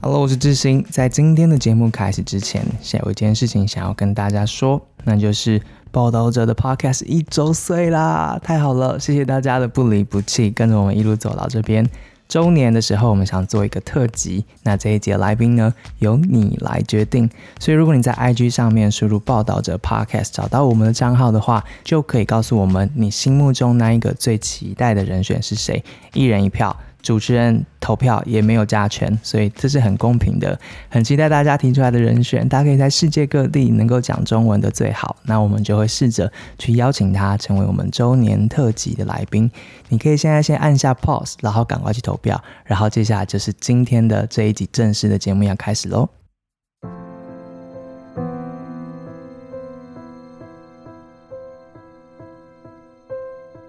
Hello，我是志兴。在今天的节目开始之前，先有一件事情想要跟大家说，那就是报道者的 Podcast 一周岁啦！太好了，谢谢大家的不离不弃，跟着我们一路走到这边。周年的时候，我们想做一个特辑，那这一节来宾呢，由你来决定。所以，如果你在 IG 上面输入报道者 Podcast 找到我们的账号的话，就可以告诉我们你心目中那一个最期待的人选是谁，一人一票。主持人投票也没有加权，所以这是很公平的。很期待大家提出来的人选，大家可以在世界各地能够讲中文的最好。那我们就会试着去邀请他成为我们周年特辑的来宾。你可以现在先按下 pause，然后赶快去投票。然后接下来就是今天的这一集正式的节目要开始喽。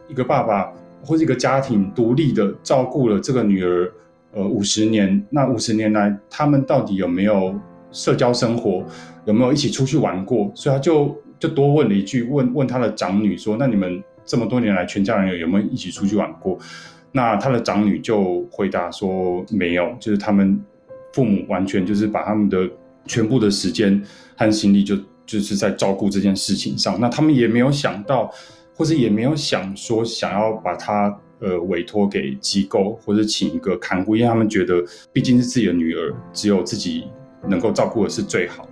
一个爸爸。或是一个家庭独立的照顾了这个女儿，呃，五十年。那五十年来，他们到底有没有社交生活？有没有一起出去玩过？所以他就就多问了一句，问问他的长女说：“那你们这么多年来，全家人有有没有一起出去玩过？”那他的长女就回答说：“没有，就是他们父母完全就是把他们的全部的时间和心力就就是在照顾这件事情上。那他们也没有想到。”或者也没有想说想要把他呃委托给机构，或者请一个看护，因为他们觉得毕竟是自己的女儿，只有自己能够照顾的是最好。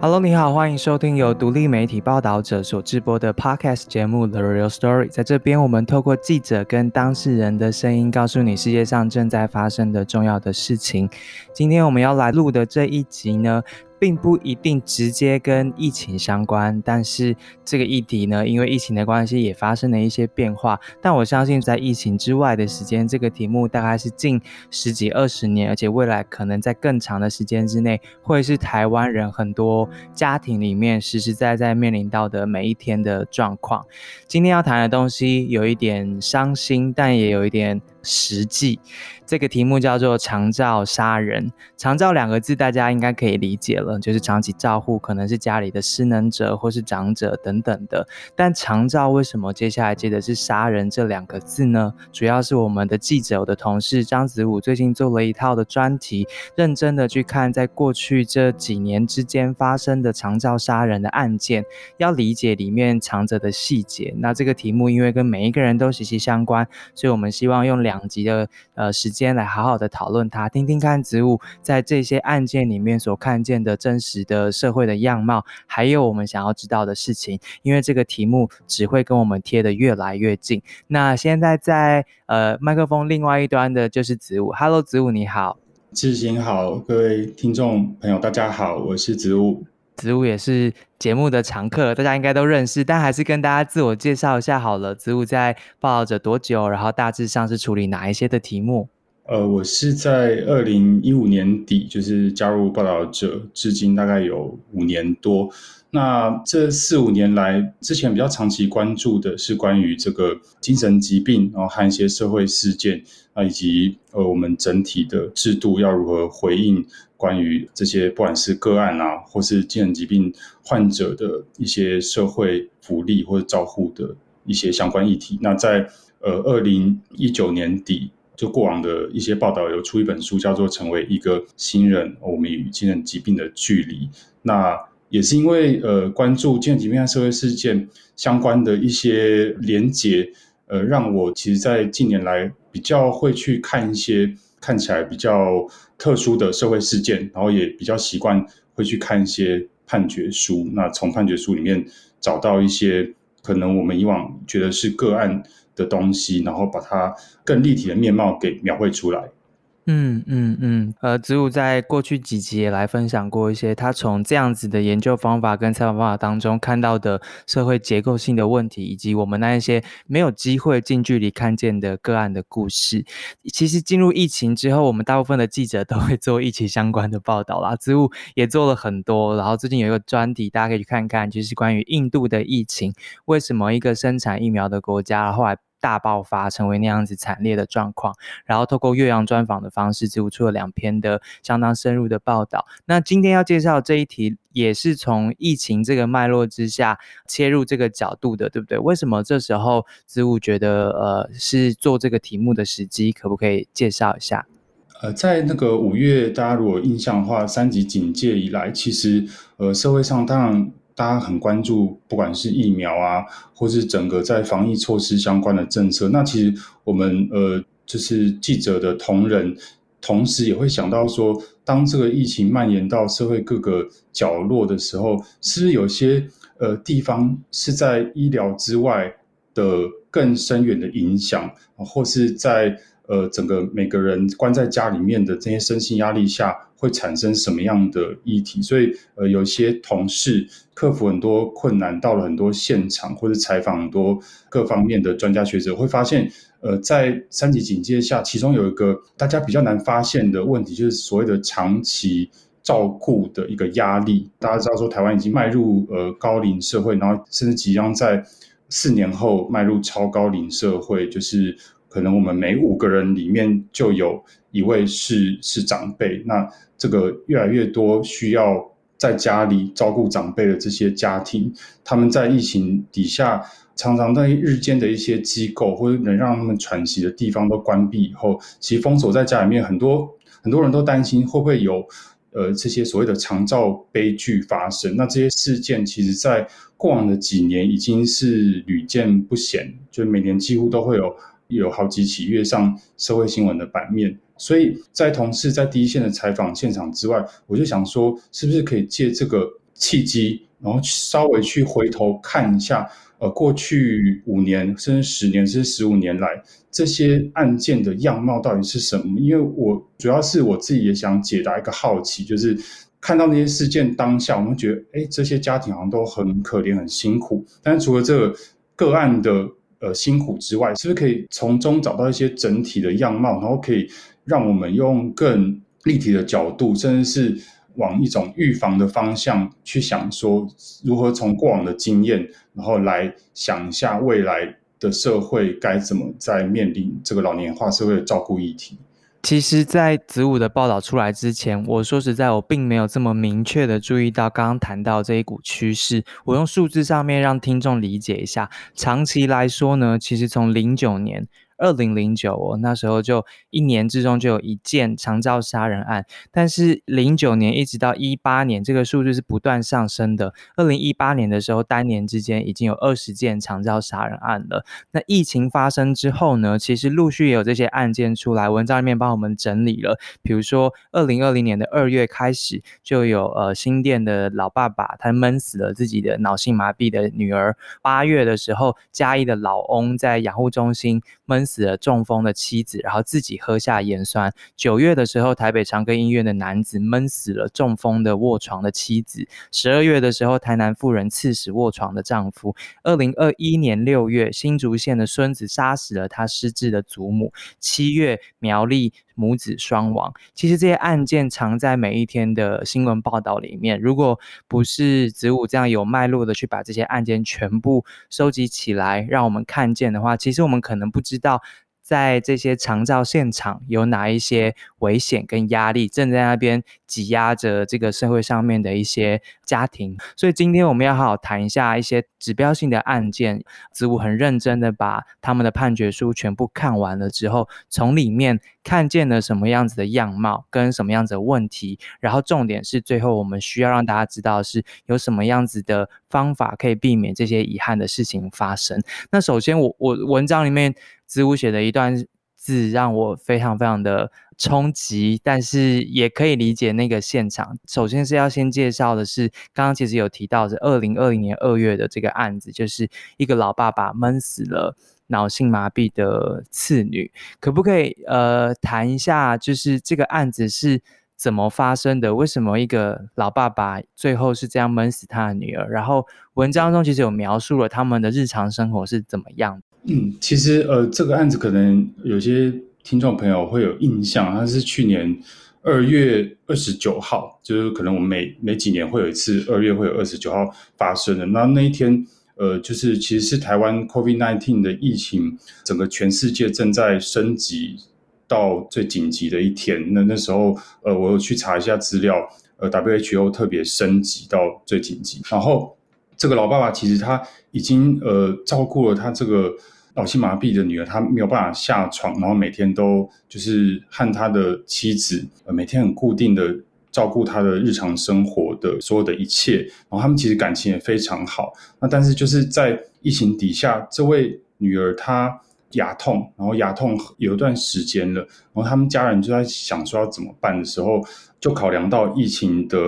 Hello，你好，欢迎收听由独立媒体报道者所制播的 Podcast 节目《The Real Story》。在这边，我们透过记者跟当事人的声音，告诉你世界上正在发生的重要的事情。今天我们要来录的这一集呢？并不一定直接跟疫情相关，但是这个议题呢，因为疫情的关系也发生了一些变化。但我相信，在疫情之外的时间，这个题目大概是近十几二十年，而且未来可能在更长的时间之内，会是台湾人很多家庭里面实实在在面临到的每一天的状况。今天要谈的东西有一点伤心，但也有一点。实际这个题目叫做“长照杀人”。长照两个字，大家应该可以理解了，就是长期照护，可能是家里的失能者或是长者等等的。但长照为什么接下来接的是杀人这两个字呢？主要是我们的记者，我的同事张子武最近做了一套的专题，认真的去看在过去这几年之间发生的长照杀人的案件，要理解里面藏着的细节。那这个题目因为跟每一个人都息息相关，所以我们希望用两。集的呃时间来好好的讨论它，听听看植物在这些案件里面所看见的真实的社会的样貌，还有我们想要知道的事情。因为这个题目只会跟我们贴的越来越近。那现在在呃麦克风另外一端的就是植物，Hello，植物你好，志行好，各位听众朋友大家好，我是植物。植物也是节目的常客，大家应该都认识，但还是跟大家自我介绍一下好了。植物在报道者多久？然后大致上是处理哪一些的题目？呃，我是在二零一五年底就是加入报道者，至今大概有五年多。那这四五年来，之前比较长期关注的是关于这个精神疾病，然后和一些社会事件啊，以及呃我们整体的制度要如何回应。关于这些不管是个案啊，或是精神疾病患者的一些社会福利或者照护的一些相关议题，那在呃二零一九年底，就过往的一些报道有出一本书，叫做《成为一个新人：我们与精神疾病的距离》。那也是因为呃关注精神疾病和社会事件相关的一些连结，呃，让我其实，在近年来比较会去看一些。看起来比较特殊的社会事件，然后也比较习惯会去看一些判决书。那从判决书里面找到一些可能我们以往觉得是个案的东西，然后把它更立体的面貌给描绘出来。嗯嗯嗯，呃，子午在过去几集也来分享过一些他从这样子的研究方法跟采访方法当中看到的社会结构性的问题，以及我们那一些没有机会近距离看见的个案的故事。其实进入疫情之后，我们大部分的记者都会做疫情相关的报道啦，子午也做了很多。然后最近有一个专题，大家可以去看看，就是关于印度的疫情，为什么一个生产疫苗的国家后来。大爆发，成为那样子惨烈的状况。然后透过岳阳专访的方式，植物出了两篇的相当深入的报道。那今天要介绍这一题，也是从疫情这个脉络之下切入这个角度的，对不对？为什么这时候植物觉得呃是做这个题目的时机？可不可以介绍一下？呃，在那个五月，大家如果印象的话，三级警戒以来，其实呃社会上当然。大家很关注，不管是疫苗啊，或是整个在防疫措施相关的政策。那其实我们呃，就是记者的同仁，同时也会想到说，当这个疫情蔓延到社会各个角落的时候，是不是有些呃地方是在医疗之外的更深远的影响，或是在呃整个每个人关在家里面的这些身心压力下，会产生什么样的议题？所以呃，有些同事。克服很多困难，到了很多现场或者采访很多各方面的专家学者，会发现，呃，在三级警戒下，其中有一个大家比较难发现的问题，就是所谓的长期照顾的一个压力。大家知道说，台湾已经迈入呃高龄社会，然后甚至即将在四年后迈入超高龄社会，就是可能我们每五个人里面就有一位是是长辈。那这个越来越多需要。在家里照顾长辈的这些家庭，他们在疫情底下，常常在日间的一些机构或者能让他们喘息的地方都关闭以后，其实封锁在家里面，很多很多人都担心会不会有呃这些所谓的长照悲剧发生。那这些事件其实，在过往的几年已经是屡见不鲜，就是每年几乎都会有有好几起跃上社会新闻的版面。所以在同事在第一线的采访现场之外，我就想说，是不是可以借这个契机，然后稍微去回头看一下，呃，过去五年甚至十年甚至十五年来这些案件的样貌到底是什么？因为我主要是我自己也想解答一个好奇，就是看到那些事件当下，我们觉得，哎，这些家庭好像都很可怜、很辛苦。但是除了这个个案的呃辛苦之外，是不是可以从中找到一些整体的样貌，然后可以？让我们用更立体的角度，甚至是往一种预防的方向去想，说如何从过往的经验，然后来想一下未来的社会该怎么在面临这个老年化社会的照顾议题。其实，在子午的报道出来之前，我说实在，我并没有这么明确的注意到刚刚谈到这一股趋势。我用数字上面让听众理解一下，长期来说呢，其实从零九年。二零零九哦，那时候就一年之中就有一件长照杀人案，但是零九年一直到一八年，这个数字是不断上升的。二零一八年的时候，单年之间已经有二十件长照杀人案了。那疫情发生之后呢，其实陆续也有这些案件出来，文章里面帮我们整理了。比如说，二零二零年的二月开始，就有呃新店的老爸爸他闷死了自己的脑性麻痹的女儿。八月的时候，嘉义的老翁在养护中心闷。死了中风的妻子，然后自己喝下盐酸。九月的时候，台北长庚医院的男子闷死了中风的卧床的妻子。十二月的时候，台南妇人刺死卧床的丈夫。二零二一年六月，新竹县的孙子杀死了他失智的祖母。七月，苗栗。母子双亡，其实这些案件藏在每一天的新闻报道里面。如果不是子午这样有脉络的去把这些案件全部收集起来，让我们看见的话，其实我们可能不知道。在这些长照现场，有哪一些危险跟压力正在那边挤压着这个社会上面的一些家庭？所以今天我们要好好谈一下一些指标性的案件。子午很认真的把他们的判决书全部看完了之后，从里面看见了什么样子的样貌跟什么样子的问题，然后重点是最后我们需要让大家知道是有什么样子的方法可以避免这些遗憾的事情发生。那首先，我我文章里面。子午写的一段字让我非常非常的冲击，但是也可以理解那个现场。首先是要先介绍的是，刚刚其实有提到是二零二零年二月的这个案子，就是一个老爸爸闷死了脑性麻痹的次女。可不可以呃谈一下，就是这个案子是怎么发生的？为什么一个老爸爸最后是这样闷死他的女儿？然后文章中其实有描述了他们的日常生活是怎么样。嗯，其实呃，这个案子可能有些听众朋友会有印象，它是去年二月二十九号，就是可能我们每每几年会有一次二月会有二十九号发生的。那那一天，呃，就是其实是台湾 COVID-19 的疫情，整个全世界正在升级到最紧急的一天。那那时候，呃，我有去查一下资料，呃，WHO 特别升级到最紧急。然后这个老爸爸其实他已经呃照顾了他这个脑性麻痹的女儿，她没有办法下床，然后每天都就是和他的妻子每天很固定的。照顾他的日常生活的所有的一切，然后他们其实感情也非常好。那但是就是在疫情底下，这位女儿她牙痛，然后牙痛有一段时间了，然后他们家人就在想说要怎么办的时候，就考量到疫情的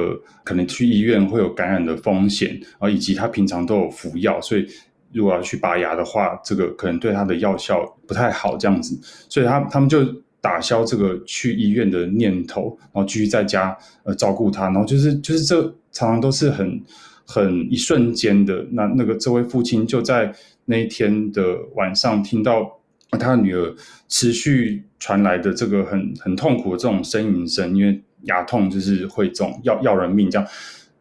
可能去医院会有感染的风险，然后以及他平常都有服药，所以如果要去拔牙的话，这个可能对他的药效不太好这样子，所以他他们就。打消这个去医院的念头，然后继续在家呃照顾他，然后就是就是这常常都是很很一瞬间的。那那个这位父亲就在那一天的晚上听到他女儿持续传来的这个很很痛苦的这种呻吟声，因为牙痛就是会这种要要人命这样。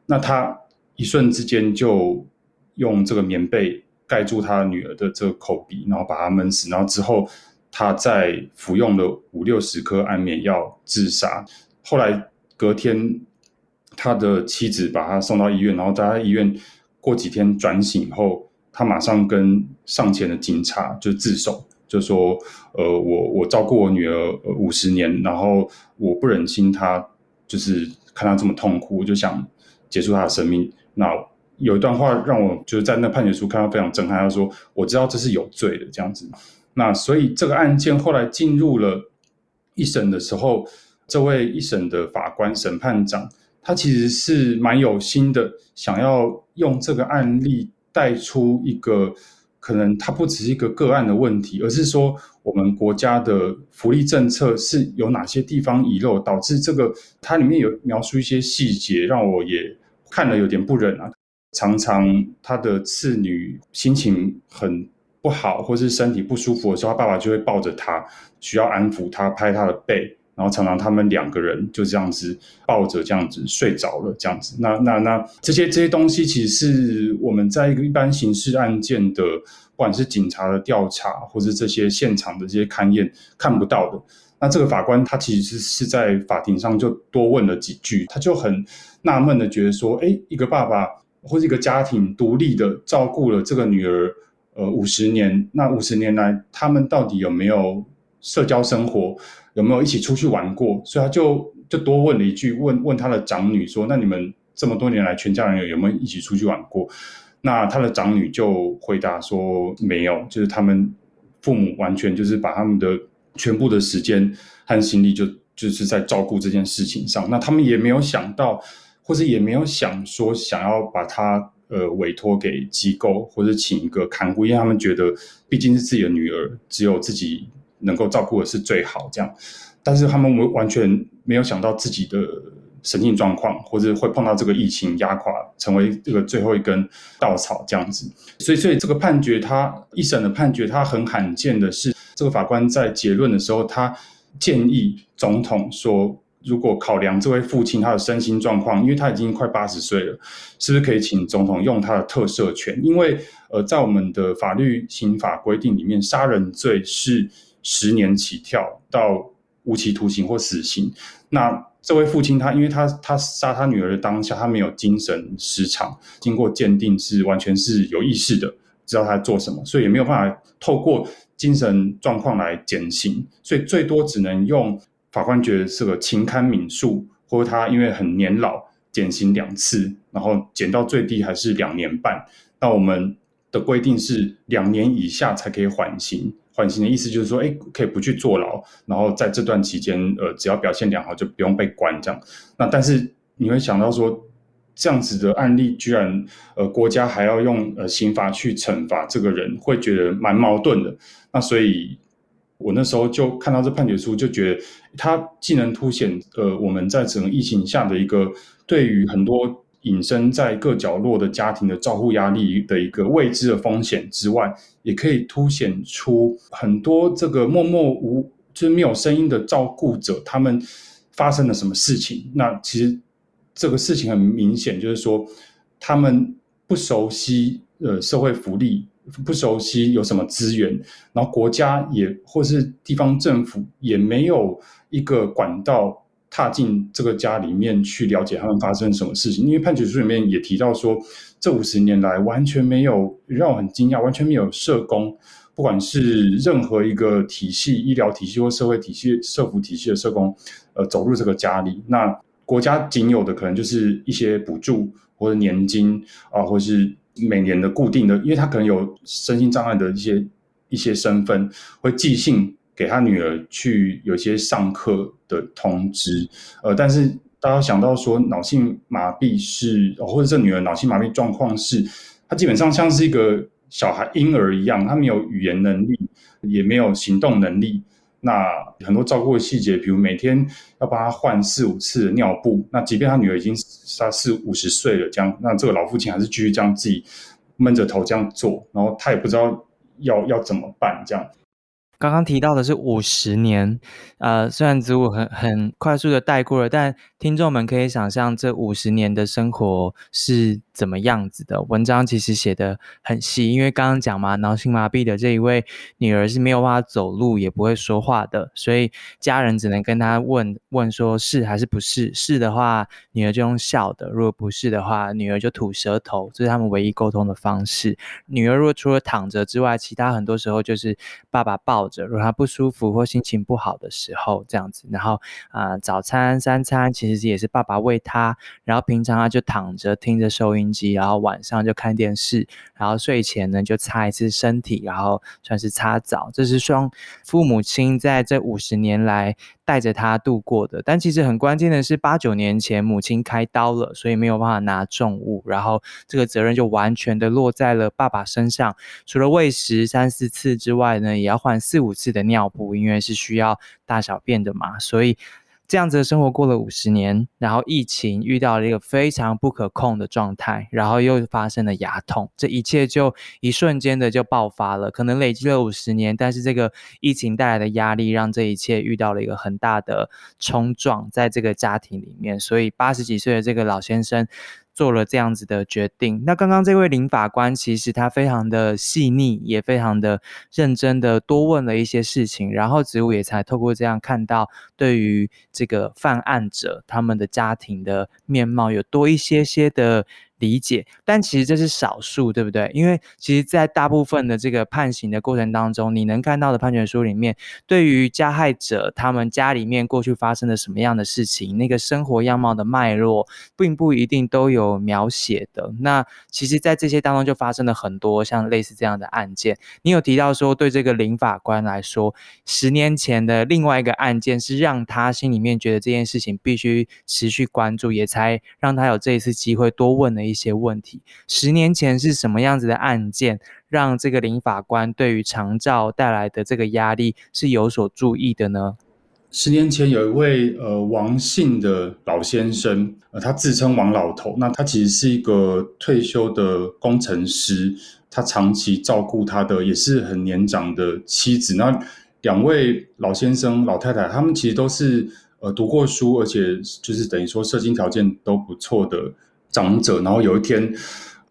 那他一瞬之间就用这个棉被盖住他女儿的这个口鼻，然后把她闷死，然后之后。他再服用了五六十颗安眠药自杀，后来隔天，他的妻子把他送到医院，然后在他医院过几天转醒后，他马上跟上前的警察就自首，就说：“呃，我我照顾我女儿五十年，然后我不忍心她就是看她这么痛苦，我就想结束她的生命。”那有一段话让我就是在那判决书看到非常震撼，他说：“我知道这是有罪的，这样子。”那所以这个案件后来进入了一审的时候，这位一审的法官审判长，他其实是蛮有心的，想要用这个案例带出一个可能它不只是一个个案的问题，而是说我们国家的福利政策是有哪些地方遗漏，导致这个它里面有描述一些细节，让我也看了有点不忍啊。常常他的次女心情很。不好，或是身体不舒服的时候，他爸爸就会抱着他，需要安抚他，拍他的背，然后常常他们两个人就这样子抱着这样子睡着了，这样子。那那那这些这些东西，其实是我们在一个一般刑事案件的，不管是警察的调查，或是这些现场的这些勘验看不到的。那这个法官他其实是在法庭上就多问了几句，他就很纳闷的觉得说，哎，一个爸爸或者一个家庭独立的照顾了这个女儿。呃，五十年，那五十年来，他们到底有没有社交生活？有没有一起出去玩过？所以他就就多问了一句，问问他的长女说：“那你们这么多年来，全家人有有没有一起出去玩过？”那他的长女就回答说：“没有，就是他们父母完全就是把他们的全部的时间和心力就就是在照顾这件事情上。那他们也没有想到，或者也没有想说想要把他。”呃，委托给机构或者请一个看护，因为他们觉得毕竟是自己的女儿，只有自己能够照顾的是最好这样。但是他们完完全没有想到自己的神经状况，或者会碰到这个疫情压垮，成为这个最后一根稻草这样子。所以，所以这个判决，他一审的判决，他很罕见的是，这个法官在结论的时候，他建议总统说。如果考量这位父亲他的身心状况，因为他已经快八十岁了，是不是可以请总统用他的特赦权？因为呃，在我们的法律刑法规定里面，杀人罪是十年起跳到无期徒刑或死刑。那这位父亲他，因为他他杀他女儿的当下，他没有精神失常，经过鉴定是完全是有意识的，知道他在做什么，所以也没有办法透过精神状况来减刑，所以最多只能用。法官觉得是个情堪悯恕，或者他因为很年老，减刑两次，然后减到最低还是两年半。那我们的规定是两年以下才可以缓刑，缓刑的意思就是说，哎，可以不去坐牢，然后在这段期间，呃，只要表现良好就不用被关这样。那但是你会想到说，这样子的案例居然，呃，国家还要用呃刑法去惩罚这个人，会觉得蛮矛盾的。那所以。我那时候就看到这判决书，就觉得它既能凸显呃我们在整个疫情下的一个对于很多隐身在各角落的家庭的照护压力的一个未知的风险之外，也可以凸显出很多这个默默无就是没有声音的照顾者他们发生了什么事情。那其实这个事情很明显，就是说他们不熟悉呃社会福利，不熟悉有什么资源，然后国家也或是地方政府也没有一个管道踏进这个家里面去了解他们发生什么事情。因为判决书里面也提到说，这五十年来完全没有让我很惊讶，完全没有社工。不管是任何一个体系、医疗体系或社会体系、社福体系的社工，呃，走入这个家里，那国家仅有的可能就是一些补助或者年金啊，或是每年的固定的，因为他可能有身心障碍的一些一些身份，会寄信给他女儿去有些上课的通知，呃，但是大家想到说脑性麻痹是，或者这女儿脑性麻痹状况是，她基本上像是一个。小孩婴儿一样，她没有语言能力，也没有行动能力。那很多照顾的细节，比如每天要帮他换四五次的尿布。那即便他女儿已经他四五十岁了，这样，那这个老父亲还是继续这样自己闷着头这样做，然后他也不知道要要怎么办，这样。刚刚提到的是五十年，呃，虽然子午很很快速的带过了，但听众们可以想象这五十年的生活是怎么样子的。文章其实写的很细，因为刚刚讲嘛，脑性麻痹的这一位女儿是没有办法走路，也不会说话的，所以家人只能跟她问问说是还是不是。是的话，女儿就用笑的；如果不是的话，女儿就吐舌头，这是他们唯一沟通的方式。女儿如果除了躺着之外，其他很多时候就是爸爸抱。如果他不舒服或心情不好的时候，这样子，然后啊，早餐、三餐其实也是爸爸喂他，然后平常他就躺着听着收音机，然后晚上就看电视，然后睡前呢就擦一次身体，然后算是擦澡。这是双父母亲在这五十年来。带着他度过的，但其实很关键的是，八九年前母亲开刀了，所以没有办法拿重物，然后这个责任就完全的落在了爸爸身上。除了喂食三四次之外呢，也要换四五次的尿布，因为是需要大小便的嘛，所以。这样子的生活过了五十年，然后疫情遇到了一个非常不可控的状态，然后又发生了牙痛，这一切就一瞬间的就爆发了。可能累积了五十年，但是这个疫情带来的压力，让这一切遇到了一个很大的冲撞，在这个家庭里面，所以八十几岁的这个老先生。做了这样子的决定。那刚刚这位林法官其实他非常的细腻，也非常的认真的多问了一些事情，然后植物也才透过这样看到对于这个犯案者他们的家庭的面貌有多一些些的。理解，但其实这是少数，对不对？因为其实，在大部分的这个判刑的过程当中，你能看到的判决书里面，对于加害者他们家里面过去发生了什么样的事情，那个生活样貌的脉络，并不一定都有描写的。那其实，在这些当中，就发生了很多像类似这样的案件。你有提到说，对这个林法官来说，十年前的另外一个案件是让他心里面觉得这件事情必须持续关注，也才让他有这一次机会多问了一。些问题，十年前是什么样子的案件，让这个林法官对于长照带来的这个压力是有所注意的呢？十年前有一位呃王姓的老先生，呃，他自称王老头，那他其实是一个退休的工程师，他长期照顾他的也是很年长的妻子。那两位老先生、老太太，他们其实都是呃读过书，而且就是等于说社经条件都不错的。长者，然后有一天，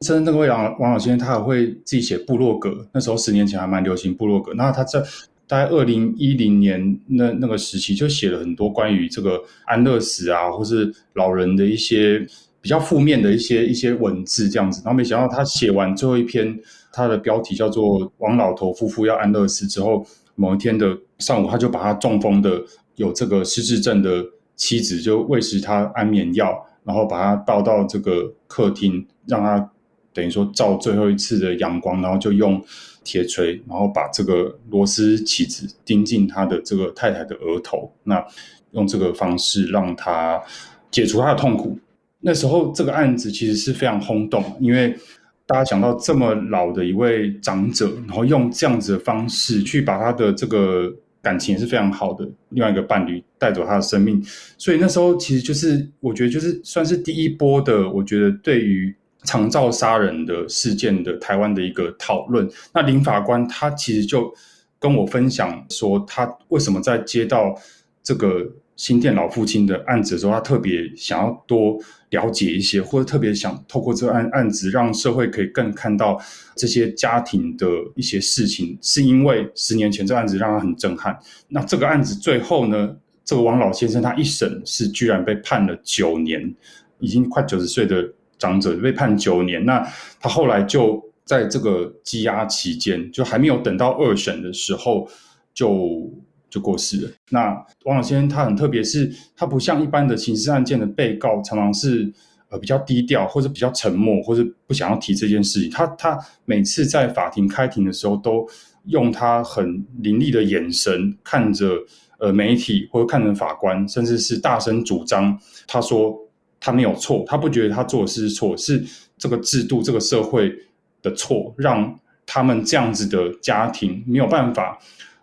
甚至那个位王王老先生，他还会自己写部落格。那时候十年前还蛮流行部落格。那他在大概二零一零年那那个时期，就写了很多关于这个安乐死啊，或是老人的一些比较负面的一些一些文字这样子。然后没想到他写完最后一篇，他的标题叫做《王老头夫妇要安乐死》之后，某一天的上午，他就把他中风的有这个失智症的妻子就喂食他安眠药。然后把他抱到这个客厅，让他等于说照最后一次的阳光，然后就用铁锤，然后把这个螺丝起子钉进他的这个太太的额头，那用这个方式让他解除他的痛苦。那时候这个案子其实是非常轰动，因为大家想到这么老的一位长者，然后用这样子的方式去把他的这个。感情也是非常好的，另外一个伴侣带走他的生命，所以那时候其实就是我觉得就是算是第一波的，我觉得对于长照杀人的事件的台湾的一个讨论。那林法官他其实就跟我分享说，他为什么在接到这个新店老父亲的案子的时候，他特别想要多了解一些，或者特别想透过这个案案子，让社会可以更看到这些家庭的一些事情，是因为十年前这案子让他很震撼。那这个案子最后呢，这个王老先生他一审是居然被判了九年，已经快九十岁的长者被判九年。那他后来就在这个羁押期间，就还没有等到二审的时候就。就过世了。那王老先生他很特别，是他不像一般的刑事案件的被告，常常是呃比较低调，或者比较沉默，或者不想要提这件事情。他他每次在法庭开庭的时候，都用他很凌厉的眼神看着呃媒体，或者看着法官，甚至是大声主张，他说他没有错，他不觉得他做的事是错，是这个制度、这个社会的错，让他们这样子的家庭没有办法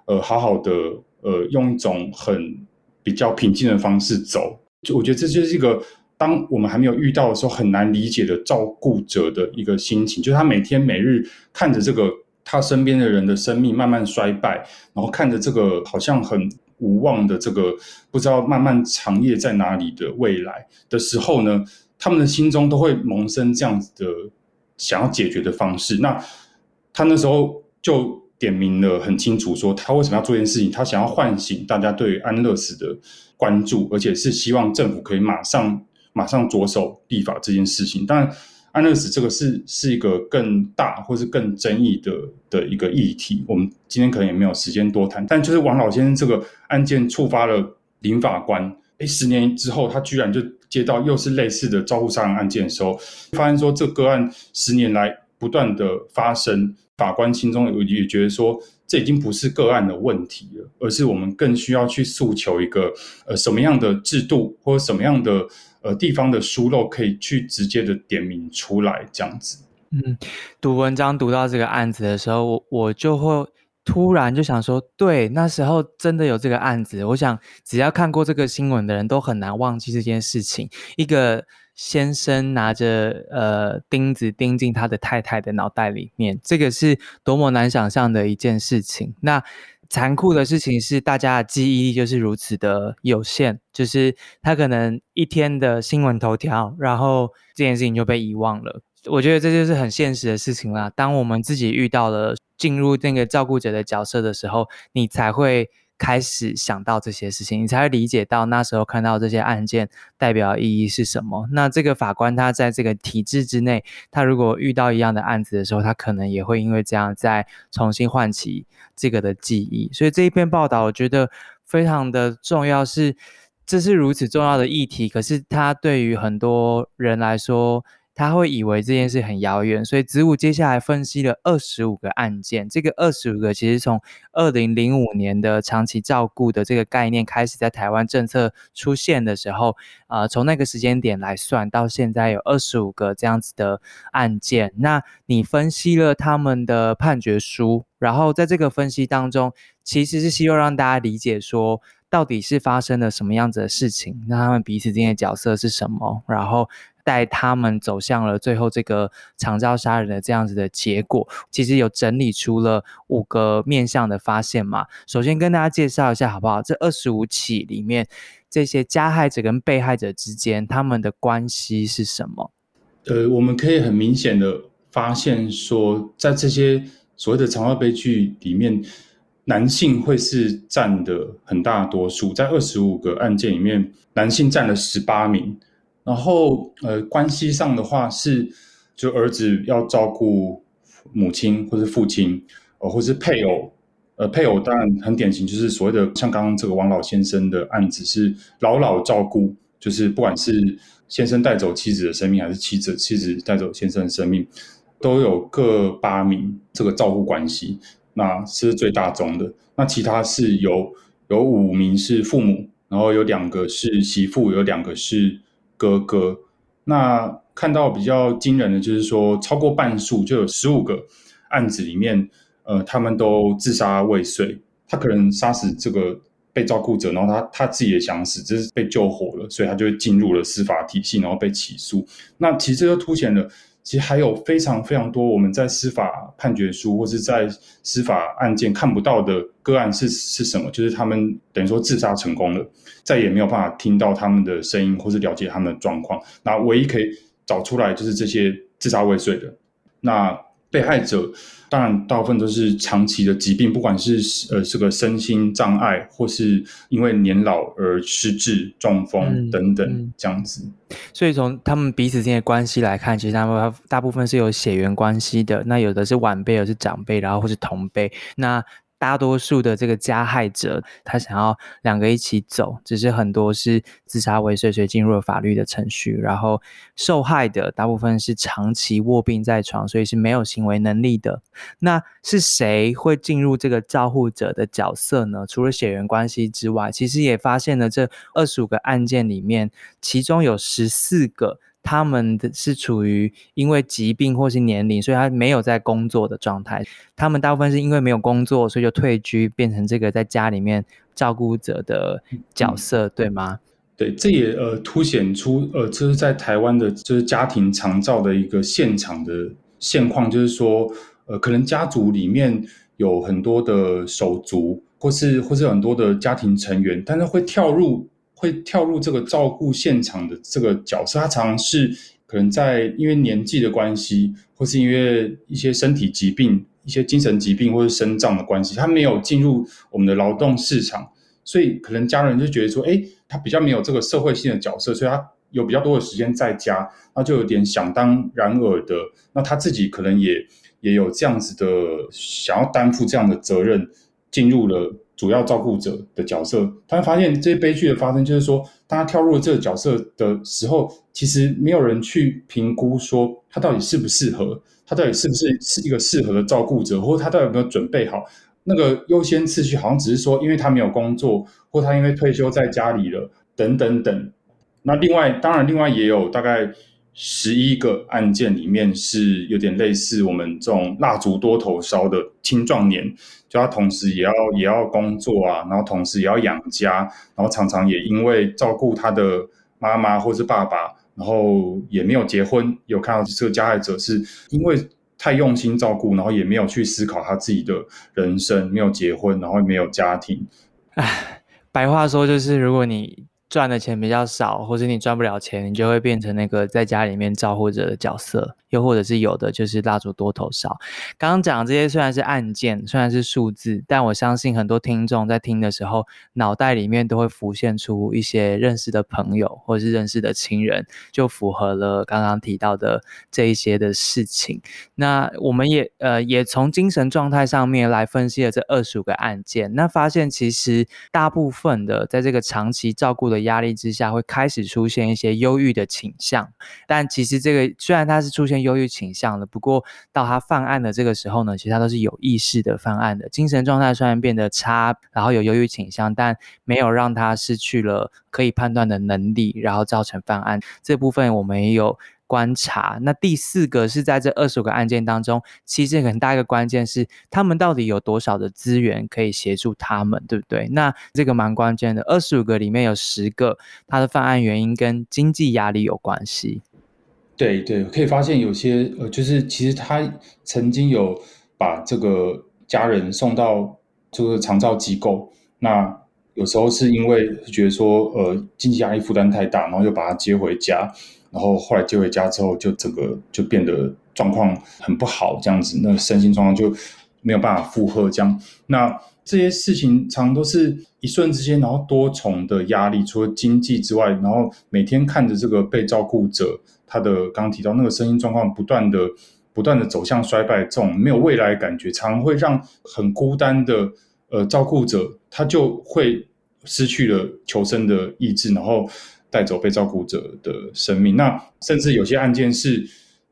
呃好好的。呃，用一种很比较平静的方式走，就我觉得这就是一个当我们还没有遇到的时候很难理解的照顾者的一个心情，就是他每天每日看着这个他身边的人的生命慢慢衰败，然后看着这个好像很无望的这个不知道漫漫长夜在哪里的未来的时候呢，他们的心中都会萌生这样子的想要解决的方式。那他那时候就。点明了很清楚，说他为什么要做这件事情，他想要唤醒大家对安乐死的关注，而且是希望政府可以马上马上着手立法这件事情。但，安乐死这个是是一个更大或是更争议的的一个议题，我们今天可能也没有时间多谈。但就是王老先生这个案件触发了林法官，哎，十年之后他居然就接到又是类似的招呼杀人案件的时候，发现说这个案十年来不断的发生。法官心中有也觉得说，这已经不是个案的问题了，而是我们更需要去诉求一个呃什么样的制度或者什么样的呃地方的疏漏，可以去直接的点名出来这样子。嗯，读文章读到这个案子的时候，我我就会突然就想说，对，那时候真的有这个案子。我想，只要看过这个新闻的人都很难忘记这件事情。一个。先生拿着呃钉子钉进他的太太的脑袋里面，这个是多么难想象的一件事情。那残酷的事情是，大家的记忆力就是如此的有限，就是他可能一天的新闻头条，然后这件事情就被遗忘了。我觉得这就是很现实的事情啦。当我们自己遇到了进入那个照顾者的角色的时候，你才会。开始想到这些事情，你才会理解到那时候看到这些案件代表意义是什么。那这个法官他在这个体制之内，他如果遇到一样的案子的时候，他可能也会因为这样再重新唤起这个的记忆。所以这一篇报道我觉得非常的重要，是这是如此重要的议题，可是它对于很多人来说。他会以为这件事很遥远，所以子午接下来分析了二十五个案件。这个二十五个其实从二零零五年的长期照顾的这个概念开始在台湾政策出现的时候，啊，从那个时间点来算，到现在有二十五个这样子的案件。那你分析了他们的判决书，然后在这个分析当中，其实是希望让大家理解说，到底是发生了什么样子的事情，那他们彼此之间的角色是什么，然后。带他们走向了最后这个长照杀人的这样子的结果，其实有整理出了五个面向的发现嘛。首先跟大家介绍一下好不好？这二十五起里面，这些加害者跟被害者之间他们的关系是什么？呃，我们可以很明显的发现说，在这些所谓的长照悲剧里面，男性会是占的很大多数。在二十五个案件里面，男性占了十八名。然后，呃，关系上的话是，就儿子要照顾母亲或是父亲，呃，或是配偶，呃，配偶当然很典型，就是所谓的像刚刚这个王老先生的案子是老老照顾，就是不管是先生带走妻子的生命，还是妻子妻子带走先生的生命，都有各八名这个照顾关系，那是最大宗的。那其他是有有五名是父母，然后有两个是媳妇，有两个是。哥哥，那看到比较惊人的就是说，超过半数就有十五个案子里面，呃，他们都自杀未遂。他可能杀死这个被照顾者，然后他他自己也想死，只是被救活了，所以他就进入了司法体系，然后被起诉。那其实就凸显了其实还有非常非常多我们在司法判决书或是在司法案件看不到的个案是是什么？就是他们等于说自杀成功了，再也没有办法听到他们的声音或是了解他们的状况。那唯一可以找出来就是这些自杀未遂的。那被害者当然大部分都是长期的疾病，不管是呃这个身心障碍，或是因为年老而失智、中风等等这样子。所以从他们彼此之间的关系来看，其实他们大部分是有血缘关系的。那有的是晚辈，有的是长辈，然后或是同辈。那大多数的这个加害者，他想要两个一起走，只是很多是自杀未遂，所以进入了法律的程序。然后受害的大部分是长期卧病在床，所以是没有行为能力的。那是谁会进入这个照护者的角色呢？除了血缘关系之外，其实也发现了这二十五个案件里面，其中有十四个。他们的是处于因为疾病或是年龄，所以他没有在工作的状态。他们大部分是因为没有工作，所以就退居，变成这个在家里面照顾者的角色，对吗？对，这也呃凸显出呃，这是在台湾的，就是家庭长照的一个现场的现况，就是说呃，可能家族里面有很多的手足，或是或是很多的家庭成员，但是会跳入。会跳入这个照顾现场的这个角色，他常常是可能在因为年纪的关系，或是因为一些身体疾病、一些精神疾病或者身障的关系，他没有进入我们的劳动市场，所以可能家人就觉得说，哎，他比较没有这个社会性的角色，所以他有比较多的时间在家，那就有点想当然尔的，那他自己可能也也有这样子的想要担负这样的责任，进入了。主要照顾者的角色，他会发现这些悲剧的发生，就是说，当他跳入了这个角色的时候，其实没有人去评估说他到底适不适合，他到底是不是是一个适合的照顾者，或者他到底有没有准备好。那个优先次序好像只是说，因为他没有工作，或他因为退休在家里了，等等等。那另外，当然，另外也有大概。十一个案件里面是有点类似我们这种蜡烛多头烧的青壮年，就他同时也要也要工作啊，然后同时也要养家，然后常常也因为照顾他的妈妈或是爸爸，然后也没有结婚。有看到这个加害者是因为太用心照顾，然后也没有去思考他自己的人生，没有结婚，然后没有家庭。唉，白话说就是，如果你。赚的钱比较少，或者你赚不了钱，你就会变成那个在家里面照顾者的角色。又或者是有的就是蜡烛多头少。刚刚讲这些虽然是案件，虽然是数字，但我相信很多听众在听的时候，脑袋里面都会浮现出一些认识的朋友或是认识的亲人，就符合了刚刚提到的这一些的事情。那我们也呃也从精神状态上面来分析了这二十五个案件，那发现其实大部分的在这个长期照顾的压力之下，会开始出现一些忧郁的倾向。但其实这个虽然他是出现忧郁倾向的，不过到他犯案的这个时候呢，其实他都是有意识的犯案的，精神状态虽然变得差，然后有忧郁倾向，但没有让他失去了可以判断的能力，然后造成犯案。这部分我们也有观察。那第四个是在这二十五个案件当中，其实很大一个关键是他们到底有多少的资源可以协助他们，对不对？那这个蛮关键的。二十五个里面有十个，他的犯案原因跟经济压力有关系。对对，可以发现有些呃，就是其实他曾经有把这个家人送到这个长照机构，那有时候是因为觉得说呃经济压力负担太大，然后就把他接回家，然后后来接回家之后，就整个就变得状况很不好，这样子，那身心状况就没有办法负荷，这样，那这些事情常都是一瞬之间，然后多重的压力，除了经济之外，然后每天看着这个被照顾者。他的刚刚提到那个身心状况不断的、不断的走向衰败，这种没有未来感觉，常会让很孤单的呃照顾者，他就会失去了求生的意志，然后带走被照顾者的生命。那甚至有些案件是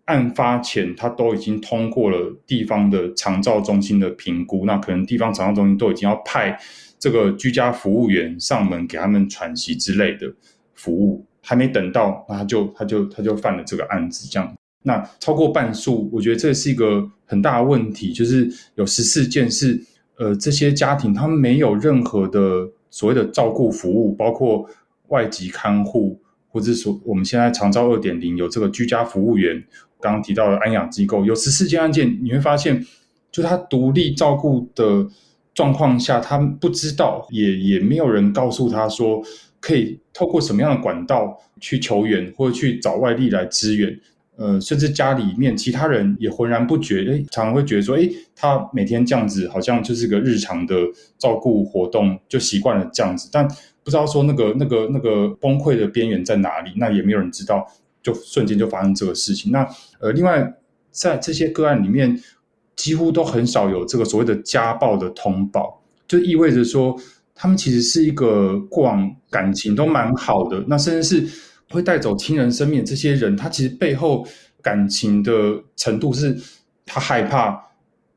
案发前他都已经通过了地方的长照中心的评估，那可能地方长照中心都已经要派这个居家服务员上门给他们喘息之类的服务。还没等到，那他就他就他就犯了这个案子，这样。那超过半数，我觉得这是一个很大的问题，就是有十四件是，呃，这些家庭他们没有任何的所谓的照顾服务，包括外籍看护，或者说我们现在长照二点零有这个居家服务员，刚刚提到的安养机构，有十四件案件，你会发现，就他独立照顾的状况下，他不知道，也也没有人告诉他说，可以透过什么样的管道去求援，或者去找外力来支援。呃，甚至家里面其他人也浑然不觉，哎，常常会觉得说，哎，他每天这样子，好像就是个日常的照顾活动，就习惯了这样子，但不知道说那个那个那个崩溃的边缘在哪里，那也没有人知道，就瞬间就发生这个事情。那呃，另外在这些个案里面，几乎都很少有这个所谓的家暴的通报，就意味着说，他们其实是一个过往感情都蛮好的，那甚至是。会带走亲人生命这些人，他其实背后感情的程度是，他害怕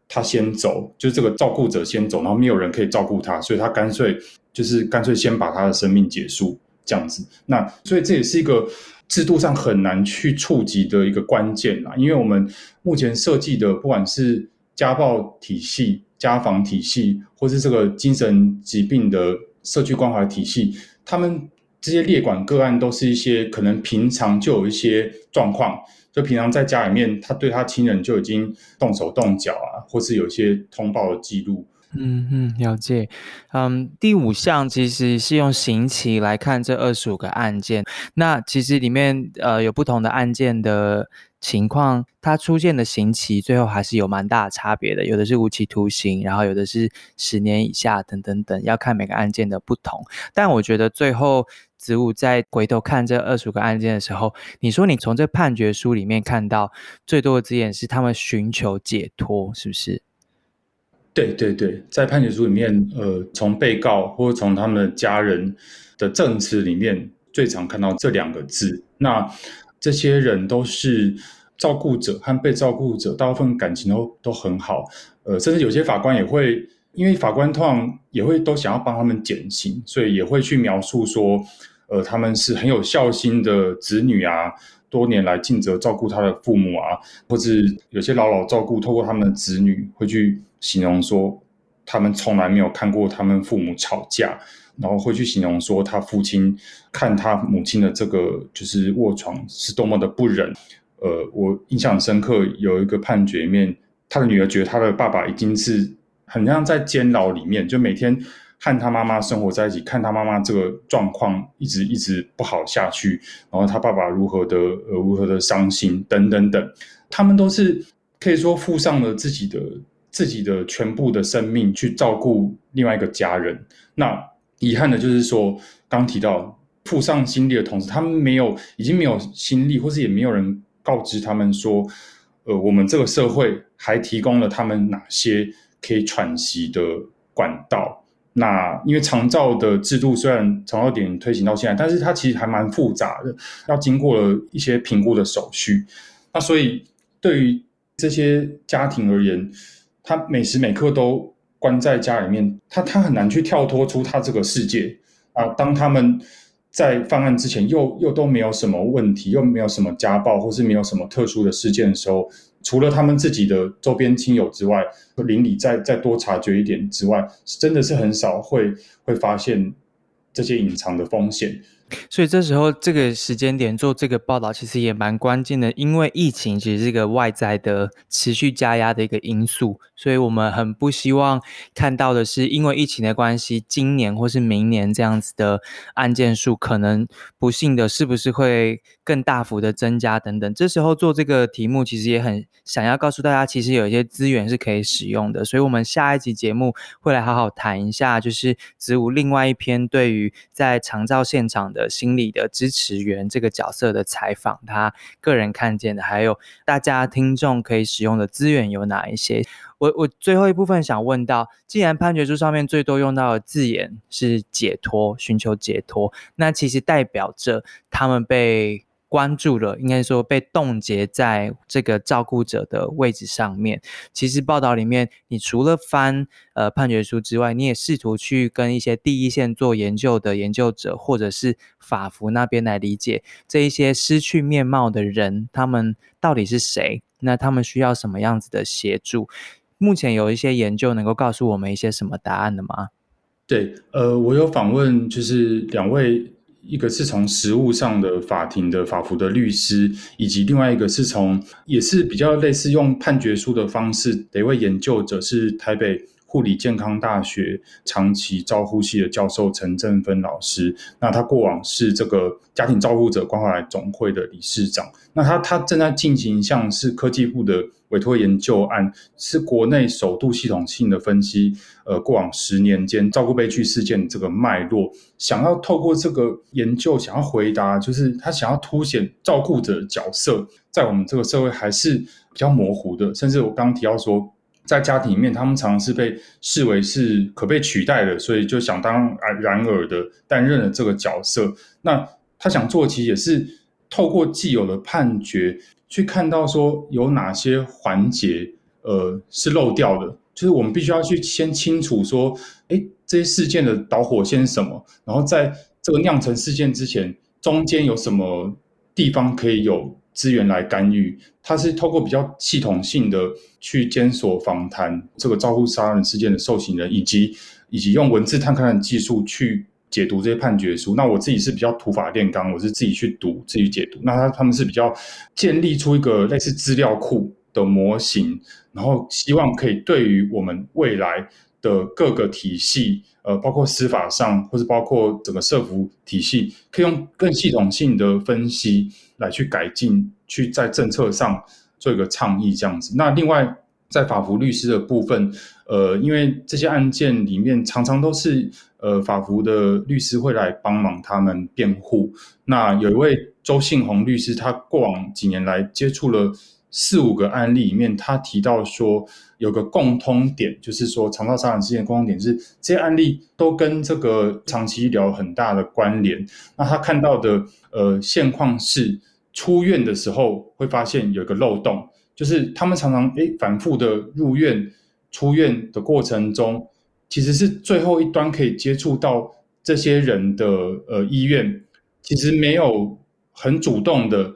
他先走，就是这个照顾者先走，然后没有人可以照顾他，所以他干脆就是干脆先把他的生命结束这样子。那所以这也是一个制度上很难去触及的一个关键啦，因为我们目前设计的不管是家暴体系、家访体系，或是这个精神疾病的社区关怀体系，他们。这些列管个案都是一些可能平常就有一些状况，就平常在家里面，他对他亲人就已经动手动脚啊，或是有一些通报的记录。嗯嗯，了解。嗯，第五项其实是用刑期来看这二十五个案件，那其实里面呃有不同的案件的。情况，它出现的刑期最后还是有蛮大的差别的，有的是无期徒刑，然后有的是十年以下，等等等，要看每个案件的不同。但我觉得最后子午在回头看这二十五个案件的时候，你说你从这判决书里面看到最多的字眼是他们寻求解脱，是不是？对对对，在判决书里面，呃，从被告或者从他们的家人的证词里面，最常看到这两个字。那这些人都是照顾者和被照顾者，大部分感情都都很好。呃，甚至有些法官也会，因为法官通常也会都想要帮他们减刑，所以也会去描述说，呃，他们是很有孝心的子女啊，多年来尽责照顾他的父母啊，或是有些老老照顾，透过他们的子女会去形容说，他们从来没有看过他们父母吵架。然后会去形容说，他父亲看他母亲的这个就是卧床是多么的不忍。呃，我印象深刻，有一个判决里面，他的女儿觉得他的爸爸已经是很像在监牢里面，就每天和他妈妈生活在一起，看他妈妈这个状况一直一直不好下去，然后他爸爸如何的呃如何的伤心等等等，他们都是可以说付上了自己的自己的全部的生命去照顾另外一个家人。那遗憾的就是说，刚提到付上心力的同时，他们没有，已经没有心力，或是也没有人告知他们说，呃，我们这个社会还提供了他们哪些可以喘息的管道。那因为长照的制度虽然长照点推行到现在，但是它其实还蛮复杂的，要经过了一些评估的手续。那所以对于这些家庭而言，他每时每刻都。关在家里面，他他很难去跳脱出他这个世界啊。当他们在犯案之前，又又都没有什么问题，又没有什么家暴，或是没有什么特殊的事件的时候，除了他们自己的周边亲友之外，邻里再再多察觉一点之外，真的是很少会会发现这些隐藏的风险。所以这时候这个时间点做这个报道，其实也蛮关键的，因为疫情其实是一个外在的持续加压的一个因素，所以我们很不希望看到的是，因为疫情的关系，今年或是明年这样子的案件数，可能不幸的是不是会更大幅的增加等等。这时候做这个题目，其实也很想要告诉大家，其实有一些资源是可以使用的。所以我们下一集节目会来好好谈一下，就是子午另外一篇对于在长照现场。的心理的支持员这个角色的采访，他个人看见的，还有大家听众可以使用的资源有哪一些？我我最后一部分想问到，既然判决书上面最多用到的字眼是解脱，寻求解脱，那其实代表着他们被。关注了，应该说被冻结在这个照顾者的位置上面。其实报道里面，你除了翻呃判决书之外，你也试图去跟一些第一线做研究的研究者，或者是法服那边来理解这一些失去面貌的人，他们到底是谁？那他们需要什么样子的协助？目前有一些研究能够告诉我们一些什么答案的吗？对，呃，我有访问，就是两位。一个是从实务上的法庭的法服的律师，以及另外一个是从也是比较类似用判决书的方式的一位研究者，是台北。护理健康大学长期照护系的教授陈振芬老师，那他过往是这个家庭照护者关怀总会的理事长。那他他正在进行像是科技部的委托研究案，是国内首度系统性的分析，呃，过往十年间照顾悲剧事件这个脉络，想要透过这个研究，想要回答，就是他想要凸显照顾者的角色，在我们这个社会还是比较模糊的，甚至我刚刚提到说。在家庭里面，他们常常是被视为是可被取代的，所以就想当然而的担任了这个角色。那他想做，其实也是透过既有的判决，去看到说有哪些环节，呃，是漏掉的。就是我们必须要去先清楚说，哎，这些事件的导火线是什么，然后在这个酿成事件之前，中间有什么地方可以有。资源来干预，他是透过比较系统性的去监所访谈这个招呼杀人事件的受刑人，以及以及用文字探勘的技术去解读这些判决书。那我自己是比较土法炼钢，我是自己去读、自己解读。那他他们是比较建立出一个类似资料库的模型，然后希望可以对于我们未来的各个体系。呃，包括司法上，或是包括整个社服体系，可以用更系统性的分析来去改进，去在政策上做一个倡议这样子。那另外，在法服律师的部分，呃，因为这些案件里面常常都是呃法服的律师会来帮忙他们辩护。那有一位周信宏律师，他过往几年来接触了。四五个案例里面，他提到说有个共通点，就是说肠道杀人事件共通点是这些案例都跟这个长期医疗很大的关联。那他看到的呃现况是出院的时候会发现有一个漏洞，就是他们常常诶反复的入院出院的过程中，其实是最后一端可以接触到这些人的呃医院，其实没有很主动的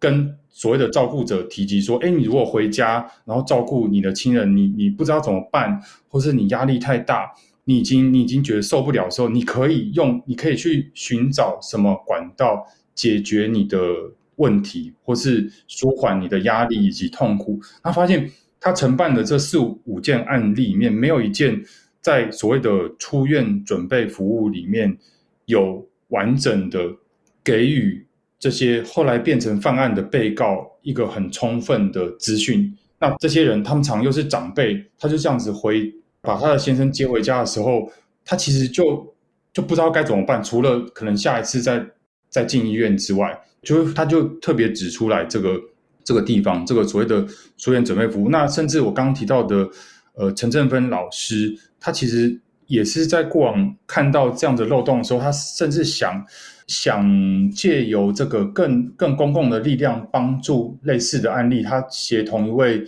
跟。所谓的照顾者提及说：“哎，你如果回家，然后照顾你的亲人，你你不知道怎么办，或是你压力太大，你已经你已经觉得受不了的时候，你可以用，你可以去寻找什么管道解决你的问题，或是舒缓你的压力以及痛苦。”他发现他承办的这四五件案例里面，没有一件在所谓的出院准备服务里面有完整的给予。这些后来变成犯案的被告，一个很充分的资讯。那这些人，他们常又是长辈，他就这样子回把他的先生接回家的时候，他其实就就不知道该怎么办，除了可能下一次再再进医院之外，就他就特别指出来这个这个地方，这个所谓的出院准备服务。那甚至我刚刚提到的，呃，陈振芬老师，他其实也是在过往看到这样的漏洞的时候，他甚至想。想借由这个更更公共的力量帮助类似的案例，他协同一位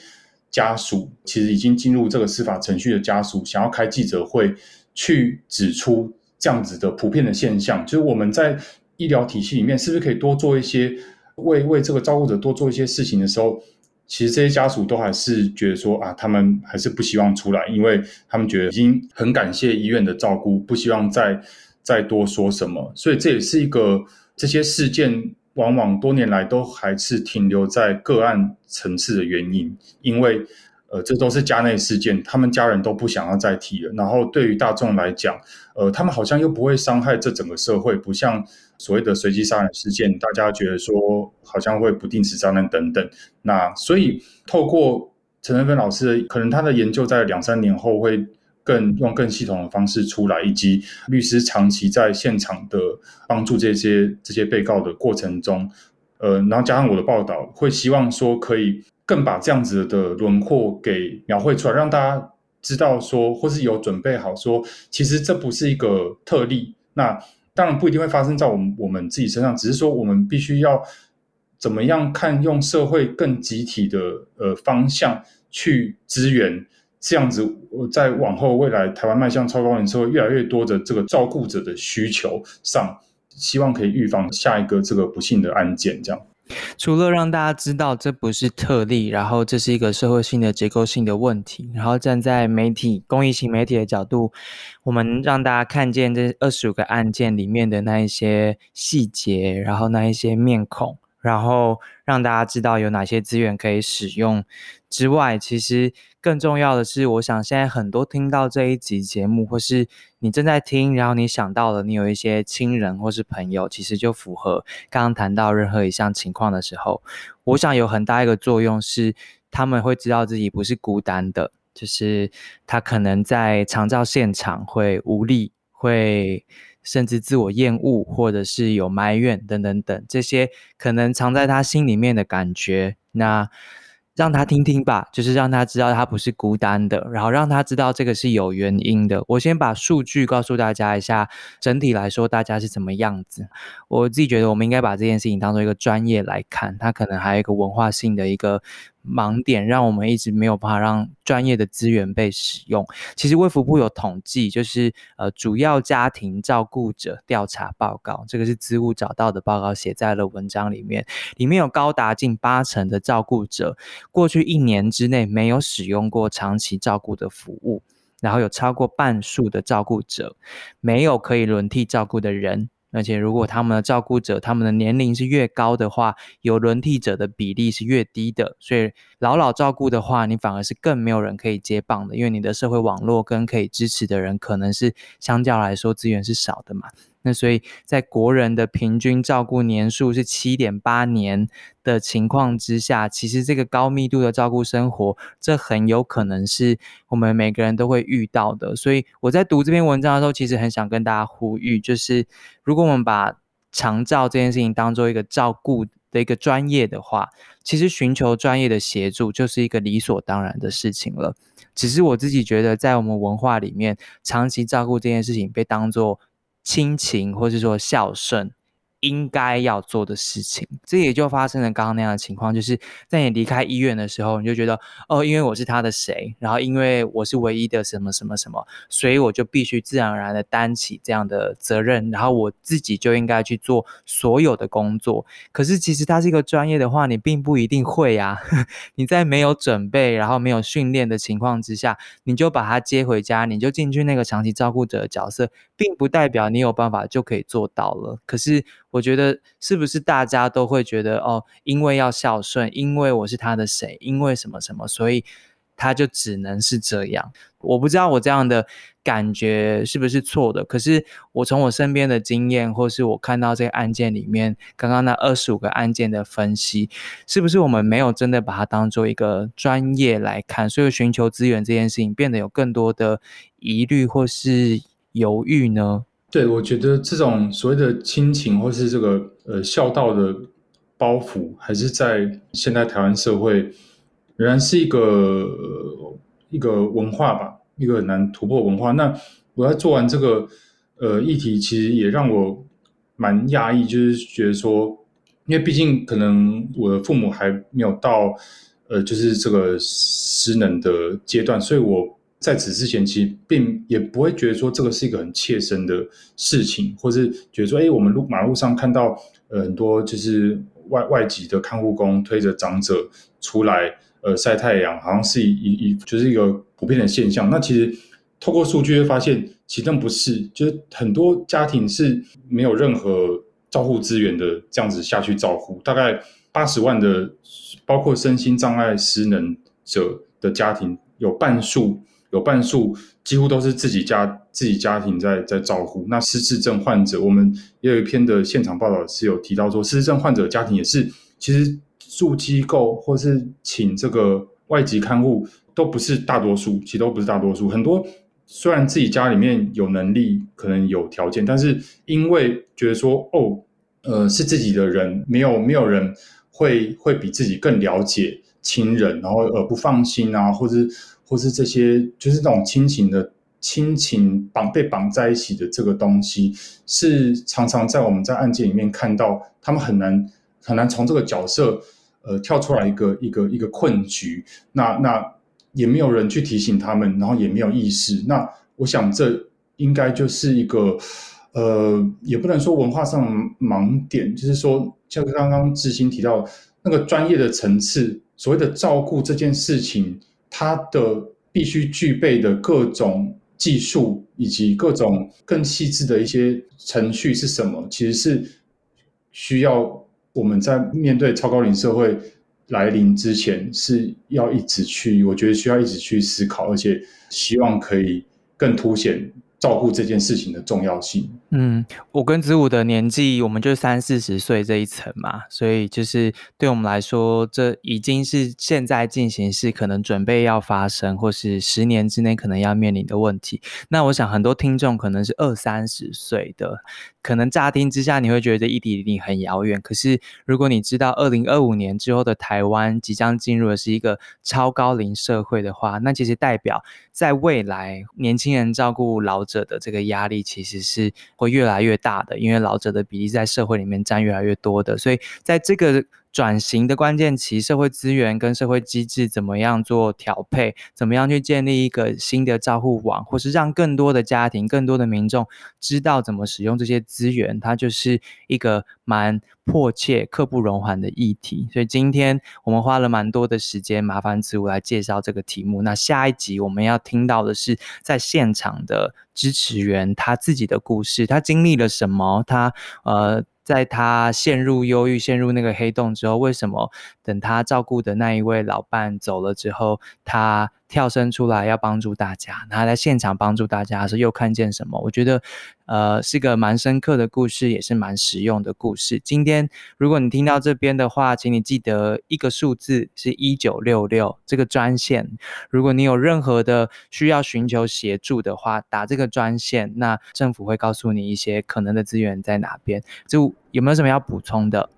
家属，其实已经进入这个司法程序的家属，想要开记者会去指出这样子的普遍的现象，就是我们在医疗体系里面是不是可以多做一些为为这个照顾者多做一些事情的时候，其实这些家属都还是觉得说啊，他们还是不希望出来，因为他们觉得已经很感谢医院的照顾，不希望再。再多说什么，所以这也是一个这些事件往往多年来都还是停留在个案层次的原因，因为呃，这都是家内事件，他们家人都不想要再提了。然后对于大众来讲，呃，他们好像又不会伤害这整个社会，不像所谓的随机杀人事件，大家觉得说好像会不定时炸弹等等。那所以透过陈仁芬老师，可能他的研究在两三年后会。更用更系统的方式出来，以及律师长期在现场的帮助这些这些被告的过程中，呃，然后加上我的报道，会希望说可以更把这样子的轮廓给描绘出来，让大家知道说，或是有准备好说，其实这不是一个特例。那当然不一定会发生在我们我们自己身上，只是说我们必须要怎么样看用社会更集体的呃方向去支援。这样子，在往后未来台湾迈向超高龄社会，越来越多的这个照顾者的需求上，希望可以预防下一个这个不幸的案件。这样，除了让大家知道这不是特例，然后这是一个社会性的结构性的问题，然后站在媒体公益型媒体的角度，我们让大家看见这二十五个案件里面的那一些细节，然后那一些面孔。然后让大家知道有哪些资源可以使用之外，其实更重要的是，我想现在很多听到这一集节目，或是你正在听，然后你想到了你有一些亲人或是朋友，其实就符合刚刚谈到任何一项情况的时候，我想有很大一个作用是，他们会知道自己不是孤单的，就是他可能在长照现场会无力，会。甚至自我厌恶，或者是有埋怨等等等，这些可能藏在他心里面的感觉，那让他听听吧，就是让他知道他不是孤单的，然后让他知道这个是有原因的。我先把数据告诉大家一下，整体来说大家是怎么样子。我自己觉得，我们应该把这件事情当做一个专业来看，它可能还有一个文化性的一个。盲点让我们一直没有办法让专业的资源被使用。其实卫福部有统计，就是呃主要家庭照顾者调查报告，这个是资务找到的报告，写在了文章里面。里面有高达近八成的照顾者，过去一年之内没有使用过长期照顾的服务，然后有超过半数的照顾者没有可以轮替照顾的人。而且，如果他们的照顾者他们的年龄是越高的话，有轮替者的比例是越低的。所以，老老照顾的话，你反而是更没有人可以接棒的，因为你的社会网络跟可以支持的人，可能是相较来说资源是少的嘛。那所以在国人的平均照顾年数是七点八年的情况之下，其实这个高密度的照顾生活，这很有可能是我们每个人都会遇到的。所以我在读这篇文章的时候，其实很想跟大家呼吁，就是如果我们把长照这件事情当做一个照顾的一个专业的话，其实寻求专业的协助就是一个理所当然的事情了。只是我自己觉得，在我们文化里面，长期照顾这件事情被当做亲情，或是说孝顺。应该要做的事情，这也就发生了刚刚那样的情况，就是在你离开医院的时候，你就觉得哦，因为我是他的谁，然后因为我是唯一的什么什么什么，所以我就必须自然而然的担起这样的责任，然后我自己就应该去做所有的工作。可是其实他是一个专业的话，你并不一定会啊。你在没有准备，然后没有训练的情况之下，你就把他接回家，你就进去那个长期照顾者的角色，并不代表你有办法就可以做到了。可是。我觉得是不是大家都会觉得哦，因为要孝顺，因为我是他的谁，因为什么什么，所以他就只能是这样。我不知道我这样的感觉是不是错的。可是我从我身边的经验，或是我看到这个案件里面刚刚那二十五个案件的分析，是不是我们没有真的把它当做一个专业来看？所以寻求资源这件事情变得有更多的疑虑或是犹豫呢？对，我觉得这种所谓的亲情或是这个呃孝道的包袱，还是在现代台湾社会仍然是一个一个文化吧，一个很难突破文化。那我在做完这个呃议题，其实也让我蛮讶异，就是觉得说，因为毕竟可能我的父母还没有到呃就是这个失能的阶段，所以我。在此之前，其实并也不会觉得说这个是一个很切身的事情，或是觉得说，哎，我们路马路上看到呃很多就是外外籍的看护工推着长者出来呃晒太阳，好像是一一就是一个普遍的现象。那其实透过数据会发现，其实不是，就是很多家庭是没有任何照护资源的，这样子下去照顾，大概八十万的，包括身心障碍失能者的家庭，有半数。有半数几乎都是自己家自己家庭在在照顾。那失智症患者，我们也有一篇的现场报道是有提到说，失智症患者家庭也是，其实住机构或是请这个外籍看护都不是大多数，其实都不是大多数。很多虽然自己家里面有能力，可能有条件，但是因为觉得说，哦，呃，是自己的人，没有没有人会会比自己更了解亲人，然后而不放心啊，或者。或是这些，就是那种亲情的亲情绑被绑在一起的这个东西，是常常在我们在案件里面看到，他们很难很难从这个角色呃跳出来一个一个一个困局。那那也没有人去提醒他们，然后也没有意识。那我想这应该就是一个呃，也不能说文化上盲点，就是说像刚刚志新提到那个专业的层次，所谓的照顾这件事情，它的必须具备的各种技术以及各种更细致的一些程序是什么？其实是需要我们在面对超高龄社会来临之前，是要一直去，我觉得需要一直去思考，而且希望可以更凸显。照顾这件事情的重要性。嗯，我跟子午的年纪，我们就三四十岁这一层嘛，所以就是对我们来说，这已经是现在进行式，可能准备要发生，或是十年之内可能要面临的问题。那我想很多听众可能是二三十岁的，可能乍听之下你会觉得异地离很遥远。可是如果你知道二零二五年之后的台湾即将进入的是一个超高龄社会的话，那其实代表在未来年轻人照顾老。者的这个压力其实是会越来越大的，因为老者的比例在社会里面占越来越多的，所以在这个转型的关键期，社会资源跟社会机制怎么样做调配，怎么样去建立一个新的照护网，或是让更多的家庭、更多的民众知道怎么使用这些资源，它就是一个蛮。迫切、刻不容缓的议题，所以今天我们花了蛮多的时间，麻烦子午来介绍这个题目。那下一集我们要听到的是在现场的支持员他自己的故事，他经历了什么？他呃，在他陷入忧郁、陷入那个黑洞之后，为什么等他照顾的那一位老伴走了之后，他？跳身出来要帮助大家，他在现场帮助大家时又看见什么？我觉得，呃，是个蛮深刻的故事，也是蛮实用的故事。今天如果你听到这边的话，请你记得一个数字是一九六六这个专线。如果你有任何的需要寻求协助的话，打这个专线，那政府会告诉你一些可能的资源在哪边。就有没有什么要补充的？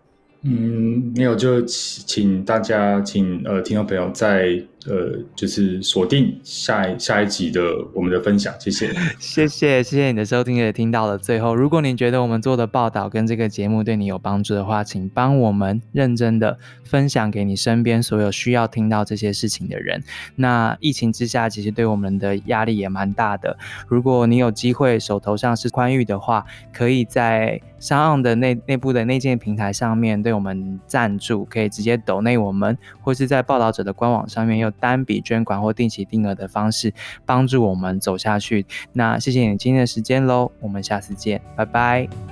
嗯，没有，就请大家，请呃听众朋友在呃就是锁定下一下一集的我们的分享，谢谢，谢谢，谢谢你的收听也听到了最后。如果你觉得我们做的报道跟这个节目对你有帮助的话，请帮我们认真的分享给你身边所有需要听到这些事情的人。那疫情之下，其实对我们的压力也蛮大的。如果你有机会手头上是宽裕的话，可以在上岸的内内部的内建平台上面对。我们赞助可以直接抖内我们，或是在报道者的官网上面用单笔捐款或定期定额的方式帮助我们走下去。那谢谢你今天的时间喽，我们下次见，拜拜。